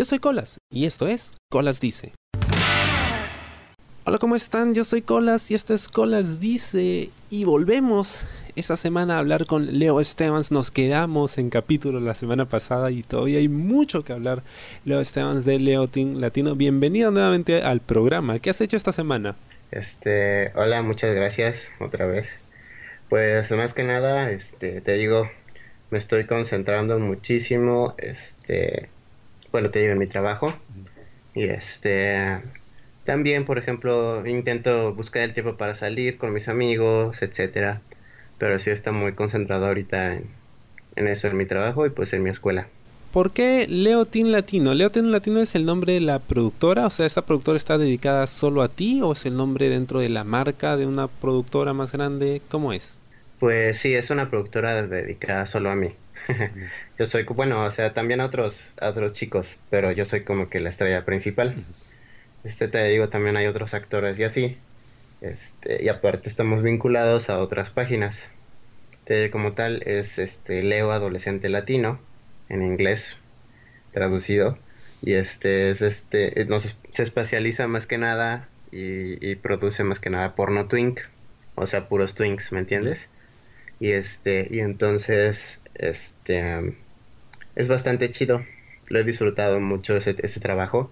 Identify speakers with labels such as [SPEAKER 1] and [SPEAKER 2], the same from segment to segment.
[SPEAKER 1] Yo soy Colas y esto es Colas Dice. Hola, ¿cómo están? Yo soy Colas y esto es Colas Dice y volvemos esta semana a hablar con Leo Estevans. Nos quedamos en capítulo la semana pasada y todavía hay mucho que hablar. Leo Estevans de Leo Team Latino, bienvenido nuevamente al programa. ¿Qué has hecho esta semana?
[SPEAKER 2] Este, hola, muchas gracias otra vez. Pues más que nada, este, te digo, me estoy concentrando muchísimo, este, bueno, te digo, en mi trabajo. Y este, también, por ejemplo, intento buscar el tiempo para salir con mis amigos, etcétera. Pero sí está muy concentrado ahorita en, en eso, en mi trabajo y pues en mi escuela.
[SPEAKER 1] ¿Por qué Leo Team Latino? ¿Leo Team Latino es el nombre de la productora? O sea, ¿esta productora está dedicada solo a ti o es el nombre dentro de la marca de una productora más grande? ¿Cómo es?
[SPEAKER 2] Pues sí, es una productora dedicada solo a mí. yo soy, bueno, o sea, también a otros, a otros chicos, pero yo soy como que la estrella principal. Este te digo, también hay otros actores y así. Este, y aparte estamos vinculados a otras páginas. como tal es este Leo Adolescente Latino, en inglés, traducido. Y este es este, se especializa más que nada y, y produce más que nada porno twink, o sea, puros twinks, ¿me entiendes? Y este, y entonces, este, es bastante chido. Lo he disfrutado mucho ese, ese trabajo.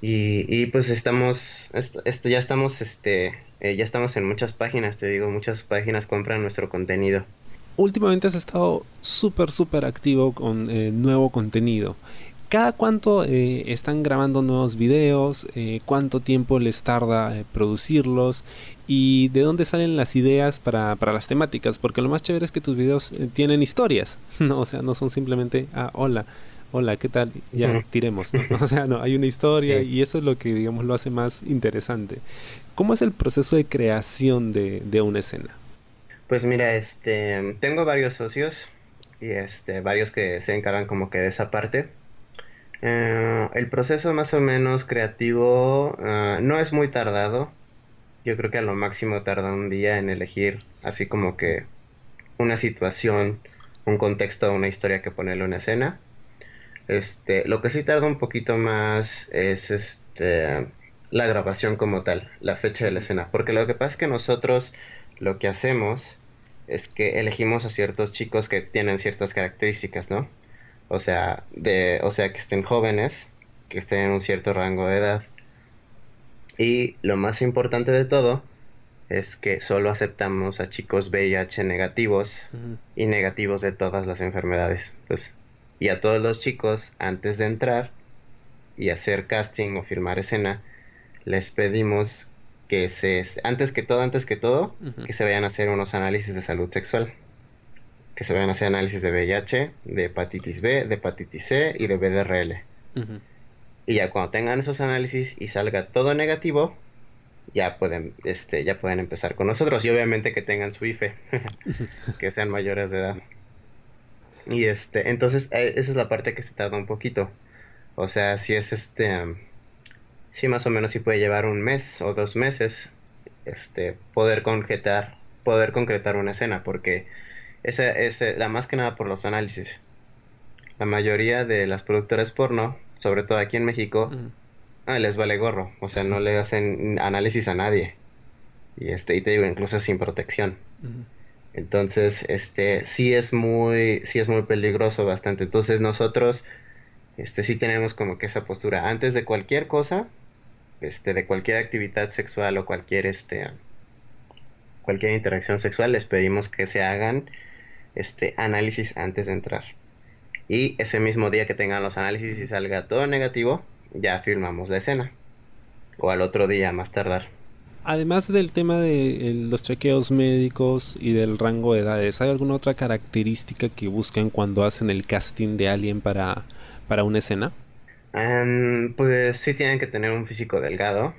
[SPEAKER 2] Y, y pues estamos, esto, ya estamos, este, eh, ya estamos en muchas páginas, te digo, muchas páginas compran nuestro contenido.
[SPEAKER 1] Últimamente has estado súper, súper activo con eh, nuevo contenido. ¿Cada cuánto eh, están grabando nuevos videos? Eh, ¿Cuánto tiempo les tarda eh, producirlos? ¿Y de dónde salen las ideas para, para, las temáticas? Porque lo más chévere es que tus videos tienen historias, ¿no? O sea, no son simplemente, ah, hola, hola, ¿qué tal? Ya, tiremos, ¿no? O sea, no, hay una historia y eso es lo que, digamos, lo hace más interesante. ¿Cómo es el proceso de creación de, de una escena?
[SPEAKER 2] Pues mira, este, tengo varios socios y este, varios que se encargan como que de esa parte eh, el proceso más o menos creativo eh, no es muy tardado. Yo creo que a lo máximo tarda un día en elegir así como que una situación, un contexto, una historia que ponerle en escena. Este, lo que sí tarda un poquito más es este la grabación como tal, la fecha de la escena, porque lo que pasa es que nosotros lo que hacemos es que elegimos a ciertos chicos que tienen ciertas características, ¿no? O sea, de, o sea, que estén jóvenes, que estén en un cierto rango de edad. Y lo más importante de todo es que solo aceptamos a chicos VIH negativos y negativos de todas las enfermedades. Pues, y a todos los chicos, antes de entrar y hacer casting o filmar escena, les pedimos que se, antes que todo, antes que todo, que se vayan a hacer unos análisis de salud sexual que se vayan a hacer análisis de VIH, de hepatitis B, de hepatitis C y de BDRL. Y ya cuando tengan esos análisis y salga todo negativo, ya pueden, este, ya pueden empezar con nosotros. Y obviamente que tengan su IFE, que sean mayores de edad. Y este, entonces eh, esa es la parte que se tarda un poquito. O sea, si es este, si más o menos si puede llevar un mes o dos meses, este, poder concretar, poder concretar una escena, porque esa es la más que nada por los análisis. La mayoría de las productoras porno, sobre todo aquí en México, ah, les vale gorro, o sea, no le hacen análisis a nadie. Y este, y te digo, incluso sin protección. Entonces, este, sí es muy, sí es muy peligroso bastante. Entonces nosotros, este, sí tenemos como que esa postura. Antes de cualquier cosa, este, de cualquier actividad sexual o cualquier, este, cualquier interacción sexual, les pedimos que se hagan este análisis antes de entrar. Y ese mismo día que tengan los análisis y salga todo negativo, ya firmamos la escena. O al otro día, más tardar.
[SPEAKER 1] Además del tema de los chequeos médicos y del rango de edades, ¿hay alguna otra característica que buscan cuando hacen el casting de alguien para, para una escena?
[SPEAKER 2] pues sí tienen que tener un físico delgado.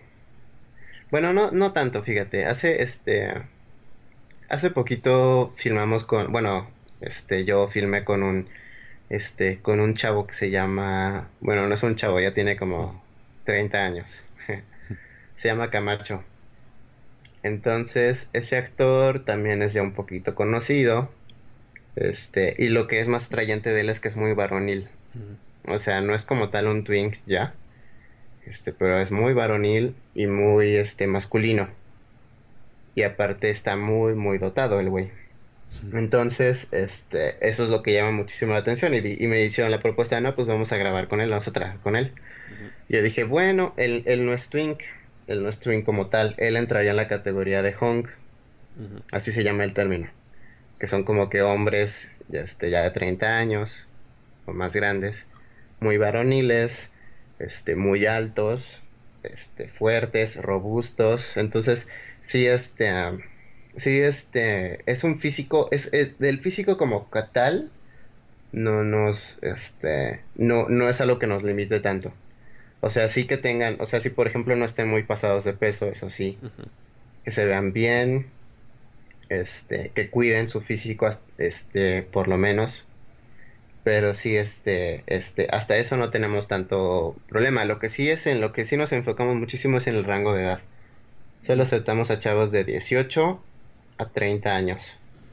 [SPEAKER 2] Bueno, no, no tanto, fíjate. Hace este hace poquito filmamos con, bueno, este, yo filmé con un, este, con un chavo que se llama, bueno, no es un chavo, ya tiene como 30 años. se llama Camacho. Entonces, ese actor también es ya un poquito conocido. Este, y lo que es más atrayente de él es que es muy varonil. o sea, no es como tal un twink ya, este, pero es muy varonil y muy, este, masculino. Y aparte está muy, muy dotado el güey. Entonces, este, eso es lo que llama muchísimo la atención y, me hicieron la propuesta, no, pues vamos a grabar con él, vamos a trabajar con él. Yo dije, bueno, él, él, no es twink, él no es twink como tal, él entraría en la categoría de hong, así se llama el término, que son como que hombres este, ya de 30 años o más grandes, muy varoniles, este, muy altos, este, fuertes, robustos, entonces sí, este... Sí, este, es un físico, es, del físico como tal, no nos, este, no, no es algo que nos limite tanto. O sea, sí que tengan, o sea, si por ejemplo no estén muy pasados de peso, eso sí, que se vean bien, este, que cuiden su físico, este, por lo menos. Pero sí, este, este, hasta eso no tenemos tanto problema. Lo que sí es en lo que sí nos enfocamos muchísimo es en el rango de edad. Solo aceptamos a chavos de 18 a 30 años.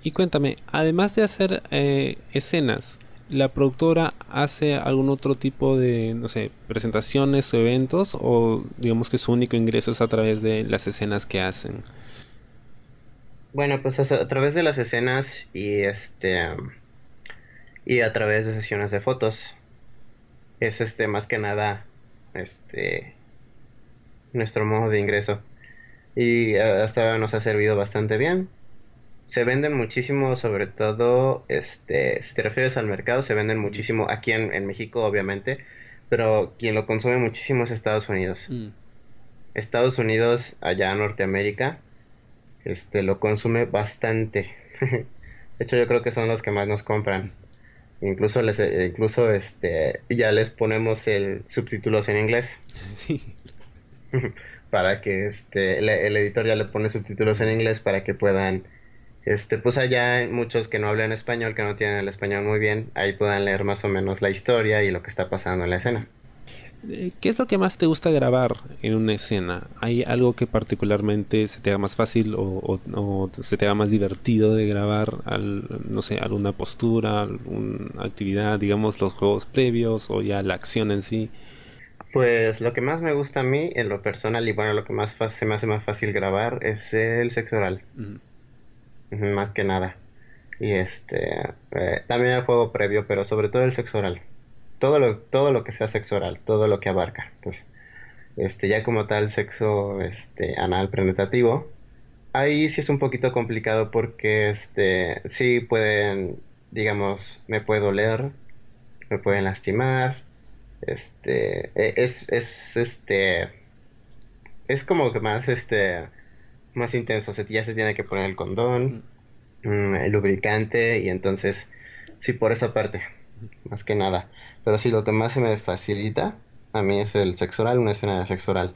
[SPEAKER 1] Y cuéntame, además de hacer eh, escenas, ¿la productora hace algún otro tipo de, no sé, presentaciones o eventos? ¿O digamos que su único ingreso es a través de las escenas que hacen?
[SPEAKER 2] Bueno, pues a, través de las escenas y este y a través de sesiones de fotos. Es este más que nada este nuestro modo de ingreso. Y hasta ahora nos ha servido bastante bien se venden muchísimo, sobre todo, este, si te refieres al mercado, se venden muchísimo aquí en, México, obviamente, pero quien lo consume muchísimo es Estados Unidos. Mm. Estados Unidos, allá en Norteamérica, este, lo consume bastante. de hecho, yo creo que son los que más nos compran. Incluso les, eh, incluso este, ya les ponemos el subtítulos en inglés. Sí. para que este, el editor ya le pone subtítulos en inglés para que puedan este, pues allá muchos que no hablan español, que no tienen el español muy bien, ahí puedan leer más o menos la historia y lo que está pasando en la escena.
[SPEAKER 1] Eh, ¿Qué es lo que más te gusta grabar en una escena? ¿Hay algo que particularmente se te haga más fácil o, se te haga más divertido de grabar, no sé, alguna postura, alguna actividad, digamos los juegos previos o ya la acción en sí?
[SPEAKER 2] Pues lo que más me gusta a mí en lo personal y bueno, lo que más se me hace más fácil grabar es el sexo oral más que nada. Y este, eh, también el juego previo, pero sobre todo el sexo oral. Todo lo, todo lo que sea sexo oral, todo lo que abarca. Pues, este, ya como tal sexo este, anal penetrativo, ahí sí es un poquito complicado porque este, sí pueden, digamos, me puede doler, me pueden lastimar, este, e, es, es, este, es como que más, este, más intenso, ya se tiene que poner el condón, mm, el lubricante y entonces, sí, por esa parte, más que nada. Pero sí, lo que más se me facilita a mí es el sexo oral, una escena de sexo oral.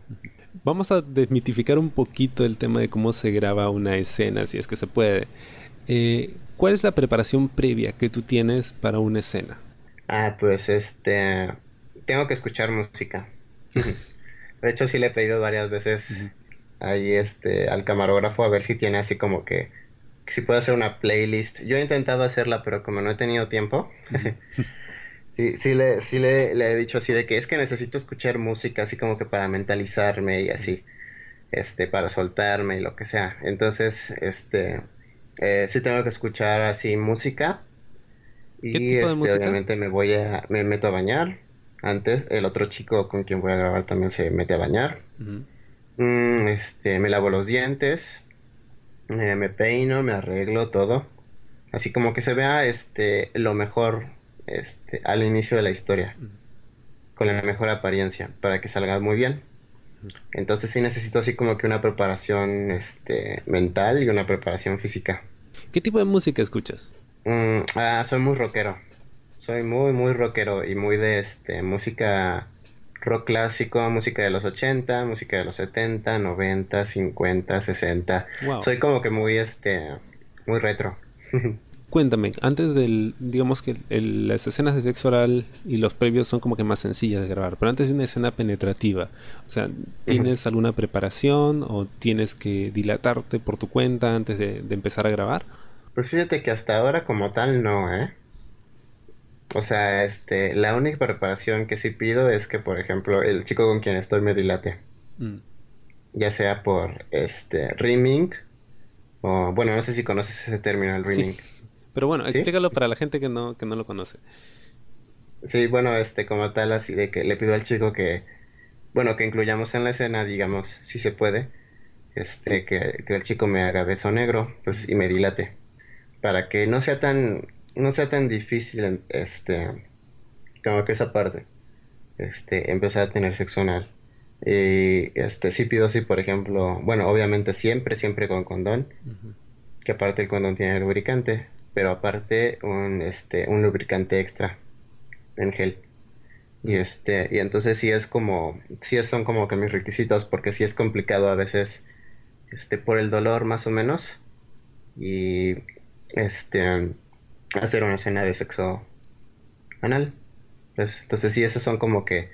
[SPEAKER 1] Vamos a desmitificar un poquito el tema de cómo se graba una escena, si es que se puede. Eh, ¿Cuál es la preparación previa que tú tienes para una escena?
[SPEAKER 2] Ah, pues este, tengo que escuchar música. De hecho, sí le he pedido varias veces ahí este al camarógrafo a ver si tiene así como que, si puede hacer una playlist. Yo he intentado hacerla, pero como no he tenido tiempo, sí, sí, le, sí le, he dicho así de que es que necesito escuchar música así como que para mentalizarme y así, este, para soltarme y lo que sea. Entonces, este, eh, sí tengo que escuchar así música. Y este, obviamente me voy a, me meto a bañar. Antes, el otro chico con quien voy a grabar también se mete a bañar. Mm, este, me lavo los dientes, eh, me peino, me arreglo todo. Así como que se vea este, lo mejor este, al inicio de la historia. Con la mejor apariencia, para que salga muy bien. Entonces sí necesito así como que una preparación este, mental y una preparación física.
[SPEAKER 1] ¿Qué tipo de música escuchas?
[SPEAKER 2] Mm, ah, soy muy rockero. Soy muy, muy rockero y muy de este, música rock clásico, música de los 80, música de los 70, 90, 50, 60. Soy como que muy este muy retro.
[SPEAKER 1] Cuéntame, antes del, digamos que las escenas de sexo oral y los previos son como que más sencillas de grabar, pero antes de una escena penetrativa, o sea, ¿tienes alguna preparación o tienes que dilatarte por tu cuenta antes de, de empezar a grabar?
[SPEAKER 2] Pues fíjate que hasta ahora como tal no, ¿eh? O sea, este, la única preparación que sí pido es que, por ejemplo, el chico con quien estoy me dilate. Mm. Ya sea por este rimming o bueno, no sé si conoces ese término, el rimming.
[SPEAKER 1] Pero bueno, explícalo para la gente que no, que no lo conoce.
[SPEAKER 2] Sí, bueno, este, como tal, así de que le pido al chico que, bueno, que incluyamos en la escena, digamos, si se puede, este, que, que el chico me haga beso negro, pues, y me dilate, para que no sea tan, no sea tan difícil, este, como que esa parte, este, empezar a tener sexo anal. Y, este, sí pido, sí, por ejemplo, bueno, obviamente siempre, siempre con condón, que aparte el condón tiene lubricante, pero aparte un, este, un lubricante extra en gel. Y este, y entonces sí es como, sí son como que mis requisitos, porque sí es complicado a veces, este, por el dolor más o menos, y este, hacer una escena de sexo anal. Pues, entonces sí, esos son como que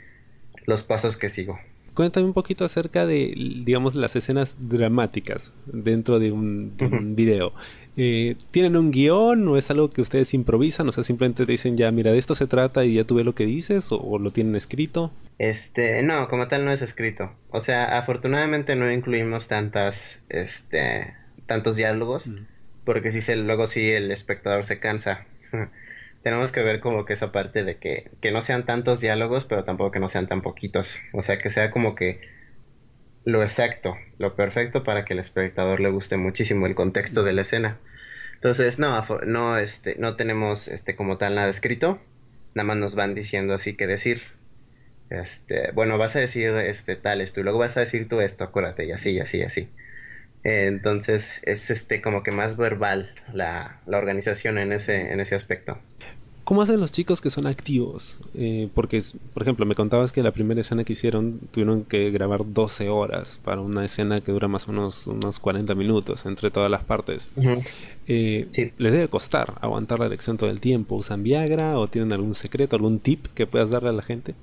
[SPEAKER 2] los pasos que sigo.
[SPEAKER 1] Cuéntame un poquito acerca de, digamos, las escenas dramáticas dentro de un, video. Eh, ¿Tienen un guion o es algo que ustedes improvisan? O sea, simplemente te dicen ya, mira, de esto se trata y ya tuve lo que dices o, lo tienen escrito.
[SPEAKER 2] Este, no, como tal no es escrito. O sea, afortunadamente no incluimos tantas, este, tantos diálogos, porque si se, luego sí el espectador se cansa. tenemos que ver como que esa parte de que, que no sean tantos diálogos, pero tampoco que no sean tan poquitos. O sea, que sea como que lo exacto, lo perfecto para que el espectador le guste muchísimo el contexto de la escena. Entonces, no, no, este, no tenemos este como tal nada escrito, nada más nos van diciendo así que decir. Este, bueno, vas a decir este tal esto y luego vas a decir tú esto, acuérdate, y así, y así, y así. Entonces, es este como que más verbal la, la organización en ese, en ese aspecto.
[SPEAKER 1] ¿Cómo hacen los chicos que son activos? Eh, porque, por ejemplo, me contabas que la primera escena que hicieron tuvieron que grabar 12 horas para una escena que dura más o menos unos 40 minutos entre todas las partes. Eh, ¿Les debe costar aguantar la elección todo el tiempo? ¿Usan Viagra o tienen algún secreto, algún tip que puedas darle a la gente?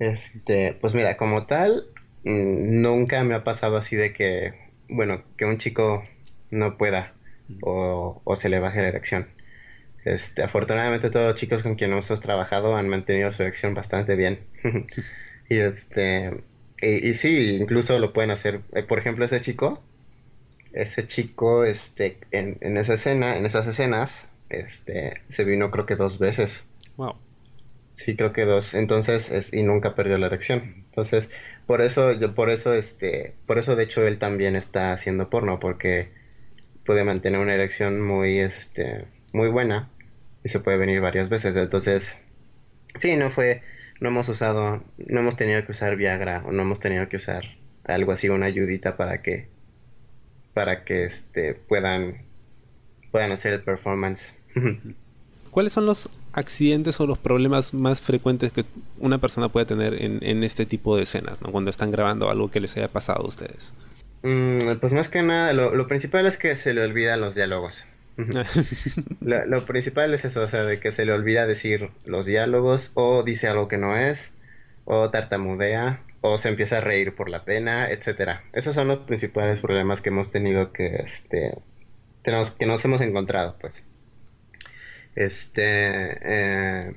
[SPEAKER 2] Este, pues mira, como tal, mm, nunca me ha pasado así de que, bueno, que un chico no pueda o, o se le baje la erección. Este, afortunadamente todos los chicos con quienes hemos trabajado han mantenido su elección bastante bien. y este y, sí, incluso lo pueden hacer. Eh, por ejemplo, ese chico, ese chico, este, en, en esa escena, en esas escenas, este, se vino creo que dos veces.
[SPEAKER 1] Wow.
[SPEAKER 2] Sí, creo que dos. Entonces, es, y nunca perdió la erección. Entonces, por eso, yo, por eso, este, por eso de hecho él también está haciendo porno, porque puede mantener una erección muy, este, muy buena y se puede venir varias veces. Entonces, sí, no fue, no hemos usado, no hemos tenido que usar Viagra o no hemos tenido que usar algo así, una ayudita para que, para que este, puedan, puedan hacer el performance.
[SPEAKER 1] ¿Cuáles son los accidentes o los problemas más frecuentes que una persona puede tener en, en este tipo de escenas, ¿no? cuando están grabando algo que les haya pasado a ustedes?
[SPEAKER 2] Mm, pues más que nada, lo, lo principal es que se le olvidan los diálogos. lo, principal es eso, o sea, de que se le olvida decir los diálogos, o dice algo que no es, o tartamudea, o se empieza a reír por la pena, etcétera. Esos son los principales problemas que hemos tenido que, este, tenemos, que nos hemos encontrado, pues. Este, eh,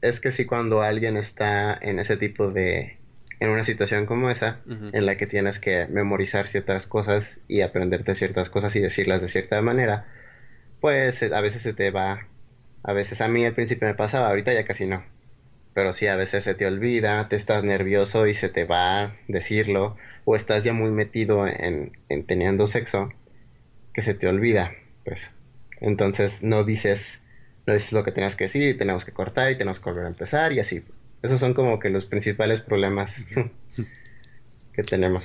[SPEAKER 2] es que si cuando alguien está en ese tipo de, en una situación como esa, en la que tienes que memorizar ciertas cosas y aprenderte ciertas cosas y decirlas de cierta manera, pues eh, a veces se te va, a veces a mí al principio me pasaba, ahorita ya casi no, pero sí a veces se te olvida, te estás nervioso y se te va decirlo, o estás ya muy metido en, en teniendo sexo, que se te olvida, pues. Entonces no dices, no dices lo que tenías que decir, y tenemos que cortar y tenemos que volver a empezar y así. Esos son como que los principales problemas que tenemos.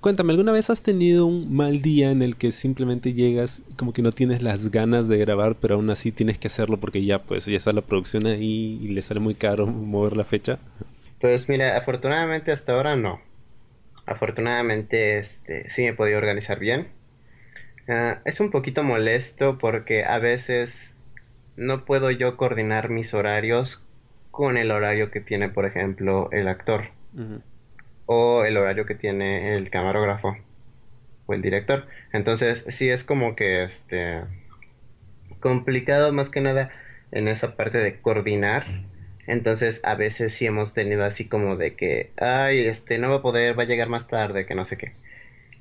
[SPEAKER 1] Cuéntame, ¿alguna vez has tenido un mal día en el que simplemente llegas como que no tienes las ganas de grabar, pero aún así tienes que hacerlo porque ya pues ya está la producción ahí y le sale muy caro mover la fecha?
[SPEAKER 2] Pues mira, afortunadamente hasta ahora no. Afortunadamente este sí me he podido organizar bien. Es un poquito molesto porque a veces no puedo yo coordinar mis horarios con el horario que tiene, por ejemplo, el actor. O el horario que tiene el camarógrafo. O el director. Entonces, sí es como que este complicado más que nada. en esa parte de coordinar. Entonces, a veces sí hemos tenido así como de que, ay, este, no va a poder, va a llegar más tarde, que no sé qué.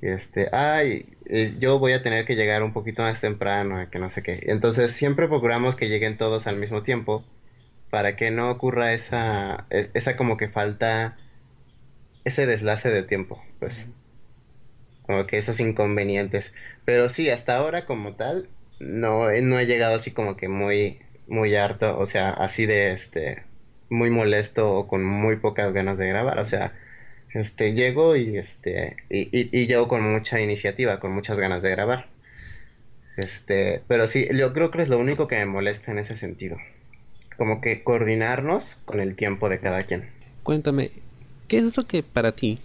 [SPEAKER 2] Este, ay, eh, yo voy a tener que llegar un poquito más temprano, que no sé qué. Entonces, siempre procuramos que lleguen todos al mismo tiempo para que no ocurra esa, e, esa como que falta, ese deslace de tiempo, pues. Como que esos inconvenientes. Pero sí, hasta ahora como tal, no, no he llegado así como que muy, muy harto, o sea, así de este, muy molesto o con muy pocas ganas de grabar, o sea, este, llego y este, y, y, llego con mucha iniciativa, con muchas ganas de grabar. Este, pero sí, yo creo que es lo único que me molesta en ese sentido. Como que coordinarnos con el tiempo de cada quien.
[SPEAKER 1] Cuéntame, ¿qué es lo que para ti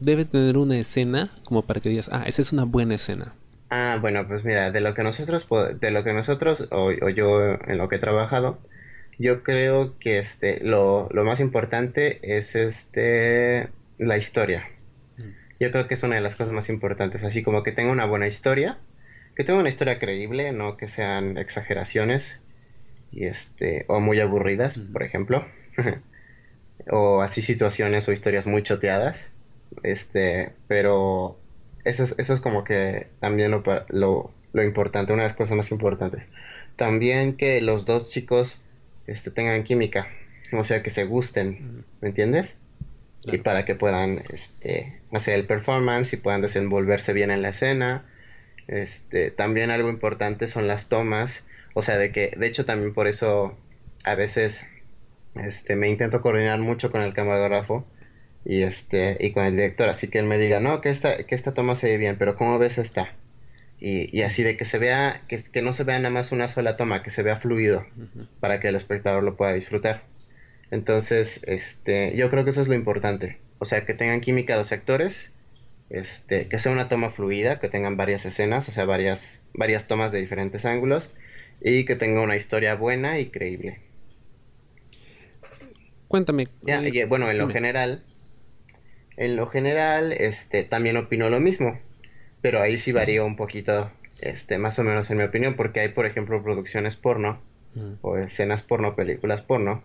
[SPEAKER 1] debe tener una escena como para que digas, ah, esa es una buena escena?
[SPEAKER 2] Ah, bueno, pues mira, de lo que nosotros, de lo que nosotros, o, yo en lo que he trabajado, yo creo que este, lo, lo más importante es este, la historia. Mm. Yo creo que es una de las cosas más importantes, así como que tenga una buena historia, que tenga una historia creíble, no que sean exageraciones y este o muy aburridas, por ejemplo, o así situaciones o historias muy choteadas, este, pero eso es, eso es como que también lo, lo, lo importante, una de las cosas más importantes. También que los dos chicos este, tengan química, o sea, que se gusten, ¿me entiendes? Y para que puedan este, hacer el performance y puedan desenvolverse bien en la escena. Este, también algo importante son las tomas, o sea, de que, de hecho, también por eso a veces este, me intento coordinar mucho con el camarógrafo y este y con el director. Así que él me diga no que esta que esta toma se ve bien pero cómo ves esta y, y así de que se vea que, que, no se vea nada más una sola toma que se vea fluido para que el espectador lo pueda disfrutar entonces este yo creo que eso es lo importante. O sea que tengan química los actores este que sea una toma fluida que tengan varias escenas o sea varias varias tomas de diferentes ángulos y que tenga una historia buena y creíble.
[SPEAKER 1] Cuéntame
[SPEAKER 2] eh, bueno en lo general en lo general, este, también opino lo mismo, pero ahí sí varía un poquito, este, más o menos en mi opinión, porque hay, por ejemplo, producciones porno, o escenas porno, películas porno,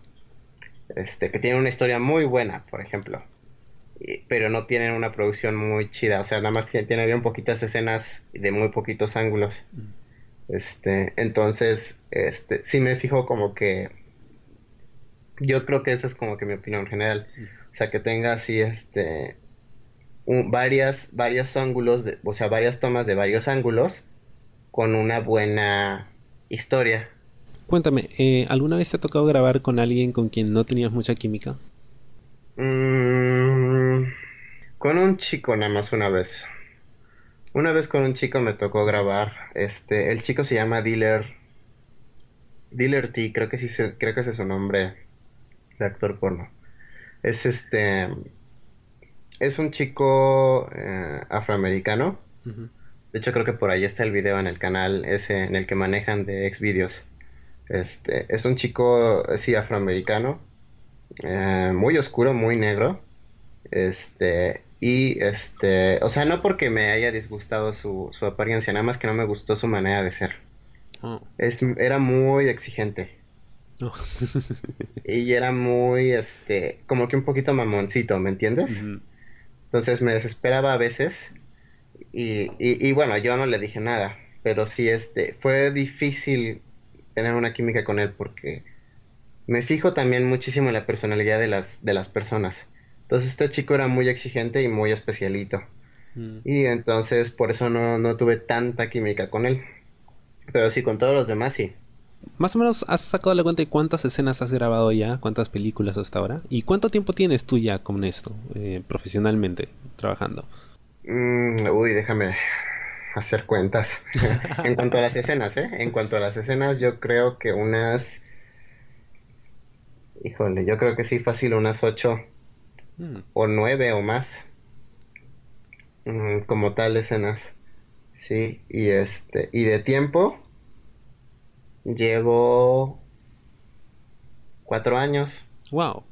[SPEAKER 2] este, que tienen una historia muy buena, por ejemplo, pero no tienen una producción muy chida, o sea, nada más tienen bien poquitas escenas de muy poquitos ángulos. Este, entonces, este, sí me fijo como que yo creo que esa es como que mi opinión general. O sea, que tenga así, este, varias, varios ángulos, de, o sea, varias tomas de varios ángulos con una buena historia.
[SPEAKER 1] Cuéntame, eh, ¿alguna vez te ha tocado grabar con alguien con quien no tenías mucha química?
[SPEAKER 2] Mm, con un chico nada más una vez. Una vez con un chico me tocó grabar. Este, el chico se llama Dealer. Dealer T, creo que sí, creo que ese es su nombre de actor porno. Es este. Es un chico eh, afroamericano. De hecho, creo que por ahí está el video en el canal ese en el que manejan de Xvideos. Este, es un chico, sí, afroamericano. Eh, muy oscuro, muy negro. Este, y este, o sea, no porque me haya disgustado su, su apariencia, nada más que no me gustó su manera de ser. Oh. Es, era muy exigente. y era muy, este, como que un poquito mamoncito, ¿me entiendes? Entonces me desesperaba a veces y, y, bueno, yo no le dije nada, pero sí, este, fue difícil tener una química con él porque me fijo también muchísimo en la personalidad de las, de las personas. Entonces este chico era muy exigente y muy especialito. Mm. Y entonces por eso no, no tuve tanta química con él. Pero sí, con todos los demás sí.
[SPEAKER 1] Más o menos has sacado la cuenta de cuántas escenas has grabado ya, cuántas películas hasta ahora. ¿Y cuánto tiempo tienes tú ya con esto, eh, profesionalmente, trabajando?
[SPEAKER 2] Mm, uy, déjame hacer cuentas. en cuanto a las escenas, ¿eh? En cuanto a las escenas, yo creo que unas... Híjole, yo creo que sí, fácil, unas ocho mm. o nueve o más. Mm, como tal escenas. Sí, y este, y de tiempo, Llevo cuatro años.
[SPEAKER 1] Wow.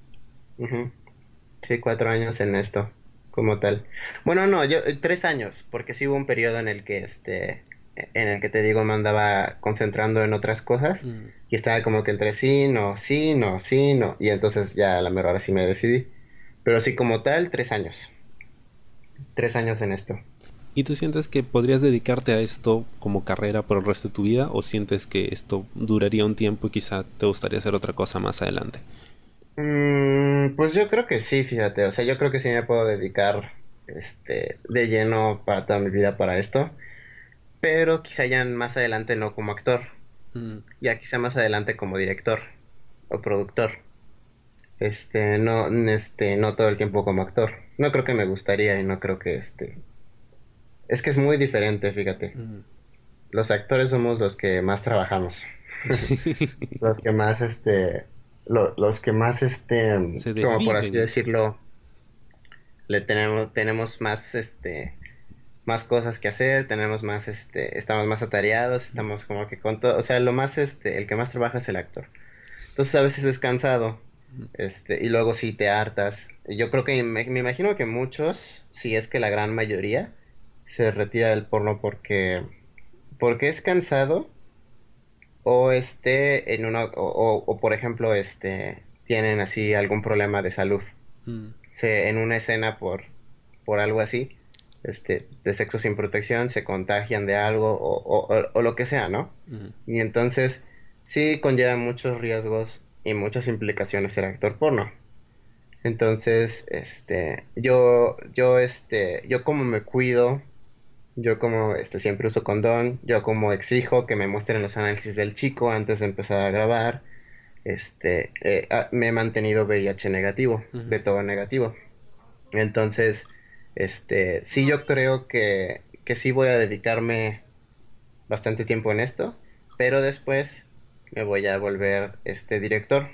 [SPEAKER 2] Sí, cuatro años en esto, como tal. Bueno, no, yo eh, tres años, porque sí hubo un periodo en el que este, en el que te digo me andaba concentrando en otras cosas. Mm. Y estaba como que entre sí, no, sí, no, sí, no. Y entonces ya a la mejor ahora sí me decidí. Pero sí, como tal, tres años. Tres años en esto.
[SPEAKER 1] ¿Y tú sientes que podrías dedicarte a esto como carrera por el resto de tu vida o sientes que esto duraría un tiempo y quizá te gustaría hacer otra cosa más adelante?
[SPEAKER 2] Mm, pues yo creo que sí, fíjate, o sea, yo creo que sí me puedo dedicar este, de lleno para toda mi vida para esto, pero quizá ya más adelante no como actor, mm. ya quizá más adelante como director o productor. Este, no, este, no todo el tiempo como actor. No creo que me gustaría y no creo que este. Es que es muy diferente, fíjate. Mm. Los actores somos los que más trabajamos. los que más, este, los que más, este, como por así decirlo, le tenemos, tenemos más, este, más cosas que hacer, tenemos más, este, estamos más atareados, estamos como que con todo, o sea, lo más, este, el que más trabaja es el actor. Entonces a veces es cansado, este, y luego sí te hartas. Yo creo que me, me imagino que muchos, si es que la gran mayoría, se retira del porno porque, porque es cansado o esté en una o, por ejemplo este tienen así algún problema de salud. Mm. se, en una escena por por algo así este de sexo sin protección se contagian de algo o, lo que sea no y entonces sí conlleva muchos riesgos y muchas implicaciones ser actor porno. Entonces este yo yo este yo como me cuido yo como este, siempre uso condón, yo como exijo que me muestren los análisis del chico antes de empezar a grabar, este, eh, ah, me he mantenido VIH negativo, de todo negativo. Entonces, este, sí yo creo que, que sí voy a dedicarme bastante tiempo en esto, pero después me voy a volver este director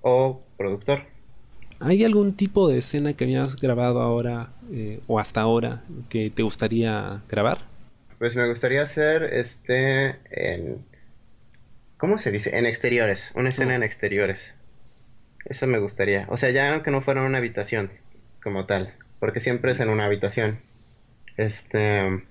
[SPEAKER 2] o productor.
[SPEAKER 1] ¿Hay algún tipo de escena que hayas grabado ahora eh, o hasta ahora que te gustaría grabar?
[SPEAKER 2] Pues me gustaría hacer este en... ¿Cómo se dice? En exteriores, una escena oh. en exteriores. Eso me gustaría. O sea, ya aunque no fuera una habitación como tal, porque siempre es en una habitación. Este...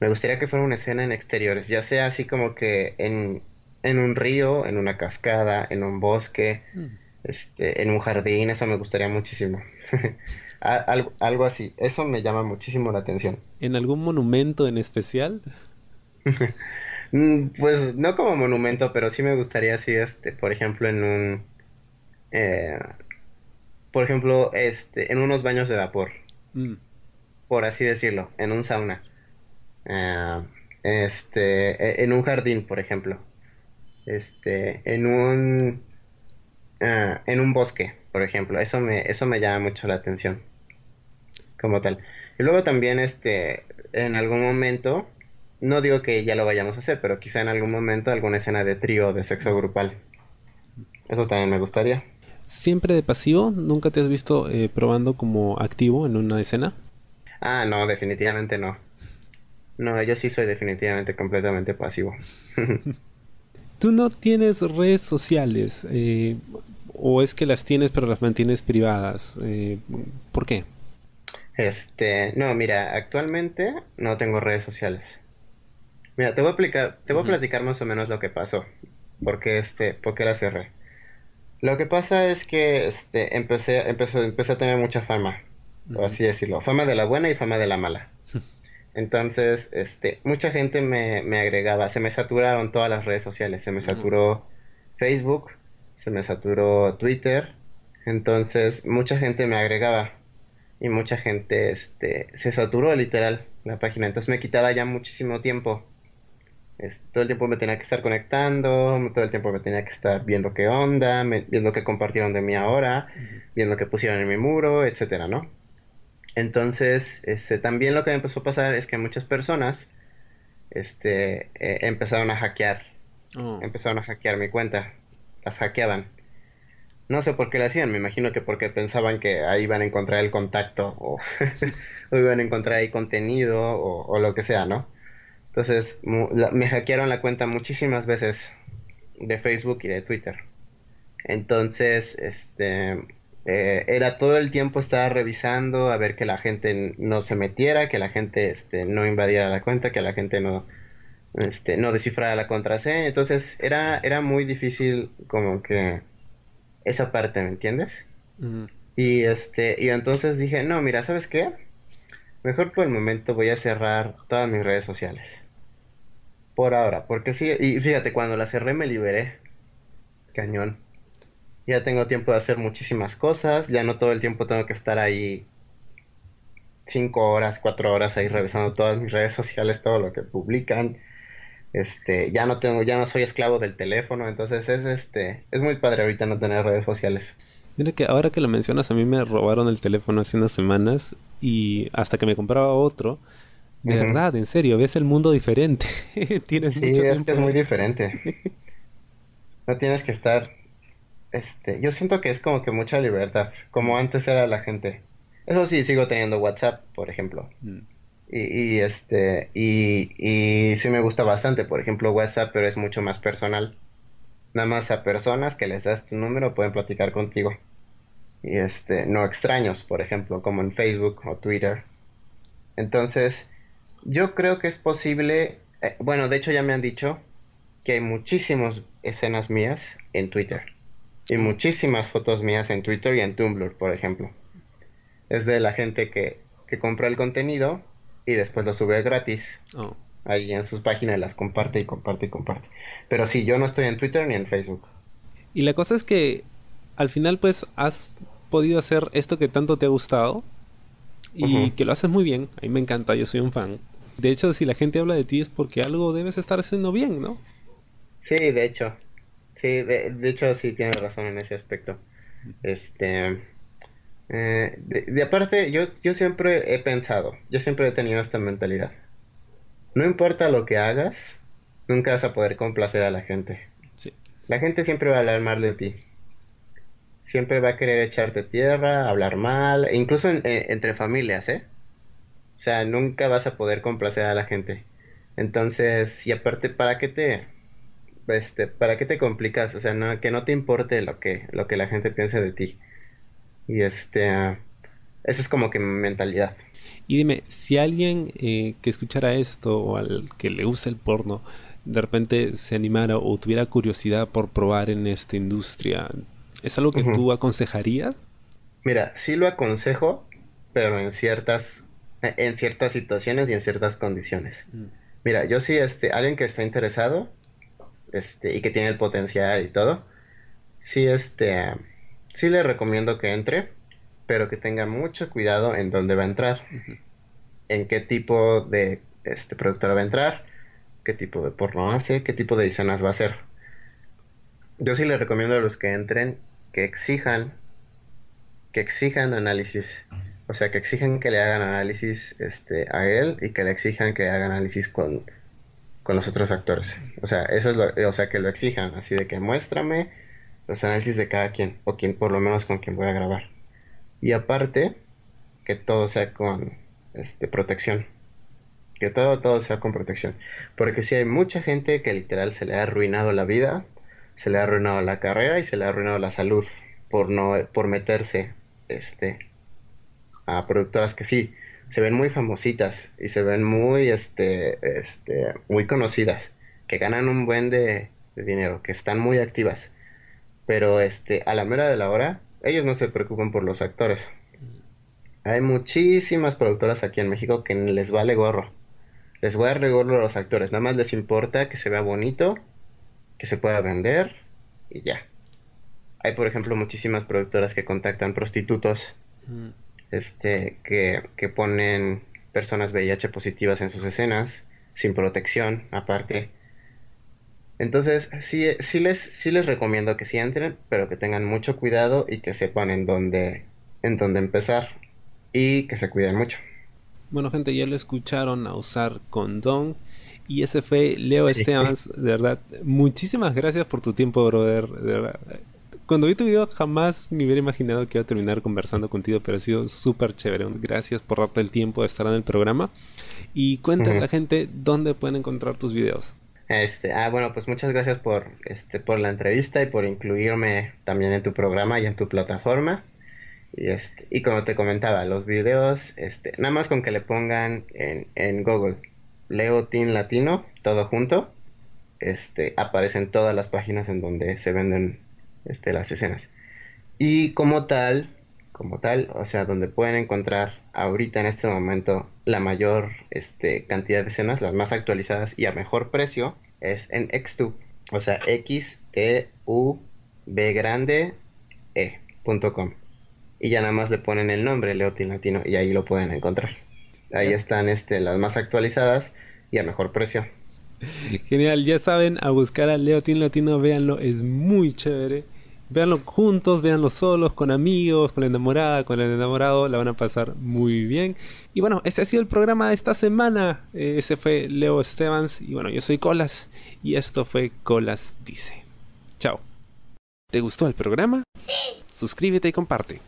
[SPEAKER 2] Me gustaría que fuera una escena en exteriores, ya sea así como que en, en un río, en una cascada, en un bosque. Mm este, en un jardín, eso me gustaría muchísimo. algo, algo, así, eso me llama muchísimo la atención.
[SPEAKER 1] ¿En algún monumento en especial?
[SPEAKER 2] Mm, pues no como monumento, pero sí me gustaría así, este, por ejemplo, en un... Eh, por ejemplo, este, en unos baños de vapor. Mm. Por así decirlo, en un sauna. Eh, este, e, en un jardín, por ejemplo. Este, en un Ah, en un bosque, por ejemplo. Eso me, eso me llama mucho la atención. Como tal. Y luego también, este, en algún momento, no digo que ya lo vayamos a hacer, pero quizá en algún momento alguna escena de trío de sexo grupal. Eso también me gustaría.
[SPEAKER 1] ¿Siempre de pasivo? ¿Nunca te has visto eh, probando como activo en una escena?
[SPEAKER 2] Ah, no, definitivamente no. No, yo sí soy definitivamente completamente pasivo.
[SPEAKER 1] Tú no tienes redes sociales, eh, o es que las tienes pero las mantienes privadas. Eh, ¿Por qué?
[SPEAKER 2] Este, no, mira, actualmente no tengo redes sociales. Mira, te voy a aplicar, te voy a platicar más o menos lo que pasó. Porque este, porque la cerré. Lo que pasa es que este, empecé, empecé, empecé a tener mucha fama, por así decirlo. Fama de la buena y fama de la mala. Entonces, este, mucha gente me, me, agregaba, se me saturaron todas las redes sociales, se me saturó Facebook, se me saturó Twitter, entonces mucha gente me agregaba y mucha gente este, se saturó literal la página, entonces me quitaba ya muchísimo tiempo. todo el tiempo me tenía que estar conectando, todo el tiempo me tenía que estar viendo qué onda, viendo qué compartieron de mí ahora, viendo qué pusieron en mi muro, etcétera, ¿no? Entonces, este, también lo que me empezó a pasar es que muchas personas este, eh, empezaron a hackear. Oh. Empezaron a hackear mi cuenta. Las hackeaban. No sé por qué lo hacían, me imagino que porque pensaban que ahí iban a encontrar el contacto o, iban a encontrar ahí contenido o, lo que sea, ¿no? Entonces, me hackearon la cuenta muchísimas veces de Facebook y de Twitter. Entonces, este, eh, era todo el tiempo estar revisando a ver que la gente no se metiera, que la gente este, no invadiera la cuenta, que la gente no, este, no descifraba la contraseña, entonces era, era muy difícil como que esa parte, ¿me entiendes? Y este, y entonces dije, no, mira, ¿sabes qué? Mejor por el momento voy a cerrar todas mis redes sociales. Por ahora, porque sí, y fíjate, cuando la cerré me liberé. Cañón. Ya tengo tiempo de hacer muchísimas cosas, ya no todo el tiempo tengo que estar ahí cinco horas, cuatro horas ahí revisando todas mis redes sociales, todo lo que publican. Este, ya no tengo, ya no soy esclavo del teléfono, entonces es este, es muy padre ahorita no tener redes sociales.
[SPEAKER 1] Mira que ahora que lo mencionas, a mí me robaron el teléfono hace unas semanas y hasta que me compraba otro, de verdad, en serio, ves el mundo diferente.
[SPEAKER 2] tienes sí, es que es muy diferente. no tienes que estar, este, yo siento que es como que mucha libertad, como antes era la gente. Eso sí, sigo teniendo WhatsApp, por ejemplo. Mm. Y, y, este, y, y sí me gusta bastante, por ejemplo, WhatsApp, pero es mucho más personal. Nada más a personas que les das tu número pueden platicar contigo y este, no extraños, por ejemplo, como en Facebook o Twitter. Entonces, yo creo que es posible, eh, bueno, de hecho ya me han dicho que hay muchísimas escenas mías en Twitter y muchísimas fotos mías en Twitter y en Tumblr, por ejemplo. Es de la gente que, que compra el contenido y después lo sube gratis. Oh. Ahí en sus páginas las comparte y comparte y comparte. Pero sí, yo no estoy en Twitter ni en Facebook.
[SPEAKER 1] Y la cosa es que al final pues has podido hacer esto que tanto te ha gustado y que lo haces muy bien. A mí me encanta, yo soy un fan. De hecho, si la gente habla de ti es porque algo debes estar haciendo bien, ¿no?
[SPEAKER 2] Sí, de hecho. Sí, de, hecho sí tienes razón en ese aspecto. Este... Eh, de, aparte, yo, yo siempre he pensado, yo siempre he tenido esta mentalidad. No importa lo que hagas, nunca vas a poder complacer a la gente. Sí. La gente siempre va a hablar mal de ti siempre va a querer echarte tierra, hablar mal, e incluso entre familias, ¿eh? O sea, nunca vas a poder complacer a la gente. Entonces, y aparte, ¿para qué te, este, para qué te complicas? O sea, no, que no te importe lo que, lo que la gente piense de ti. Y este, esa es como que mi mentalidad.
[SPEAKER 1] Y dime, si alguien eh, que escuchara esto o al que le gusta el porno, de repente se animara o tuviera curiosidad por probar en esta industria, ¿Es algo que tú aconsejarías?
[SPEAKER 2] Mira, sí lo aconsejo, pero en ciertas, en ciertas situaciones y en ciertas condiciones. Mm. Mira, yo sí, este, alguien que está interesado, este, y que tiene el potencial y todo, sí, este, sí le recomiendo que entre, pero que tenga mucho cuidado en dónde va a entrar, en qué tipo de, este, productora va a entrar, qué tipo de porno hace, qué tipo de escenas va a hacer. Yo sí le recomiendo a los que entren que exijan que exijan análisis o sea que exijan que le hagan análisis este a él y que le exijan que haga análisis con, con los otros actores. O sea eso es lo, o sea que lo exijan así de que muéstrame los análisis de cada quien o quien por lo menos con quien voy a grabar. Y aparte que todo sea con este protección. Que todo todo sea con protección. Porque si hay mucha gente que literal se le ha arruinado la vida se le ha arruinado la carrera y se le ha arruinado la salud por no por meterse este a productoras que sí se ven muy famositas y se ven muy este este muy conocidas que ganan un buen de, dinero que están muy activas. Pero este a la mera de la hora ellos no se preocupan por los actores. Hay muchísimas productoras aquí en México que les vale gorro. Les vale gorro a los actores. Nada más les importa que se vea bonito que se pueda vender y ya. Hay, por ejemplo, muchísimas productoras que contactan prostitutos. Mm. Este, que, que ponen personas VIH positivas en sus escenas, sin protección, aparte. Entonces, sí, sí, les, sí les recomiendo que sí entren, pero que tengan mucho cuidado y que sepan en dónde, en dónde empezar y que se cuiden mucho.
[SPEAKER 1] Bueno, gente, ya lo escucharon a usar condón y ese fue Leo Esteban, de verdad. Muchísimas gracias por tu tiempo, brother. De verdad. Cuando vi tu video jamás me hubiera imaginado que iba a terminar conversando contigo, pero ha sido súper chévere. Gracias por darte el tiempo de estar en el programa. Y cuéntale a la gente dónde pueden encontrar tus videos.
[SPEAKER 2] Este, ah, bueno, pues muchas gracias por, este, por la entrevista y por incluirme también en tu programa y en tu plataforma. Y, este, y como te comentaba, los videos, este, nada más con que le pongan en, en Google Leotin Latino, todo junto, este, aparecen todas las páginas en donde se venden este, las escenas. Y como tal, como tal, o sea, donde pueden encontrar ahorita en este momento la mayor este, cantidad de escenas, las más actualizadas y a mejor precio, es en Xtube, o sea, X E U B grande E.com. Y ya nada más le ponen el nombre Leotin Latino y ahí lo pueden encontrar. Ahí están este, las más actualizadas y a mejor precio.
[SPEAKER 1] Genial, ya saben, a buscar a Leotin Latino, véanlo, es muy chévere. Véanlo juntos, véanlo solos, con amigos, con la enamorada, con el enamorado, la van a pasar muy bien. Y bueno, este ha sido el programa de esta semana. Eh, ese fue Leo Stevens y bueno, yo soy Colas y esto fue Colas Dice. Chao. ¿Te gustó el programa? Sí. Suscríbete y comparte.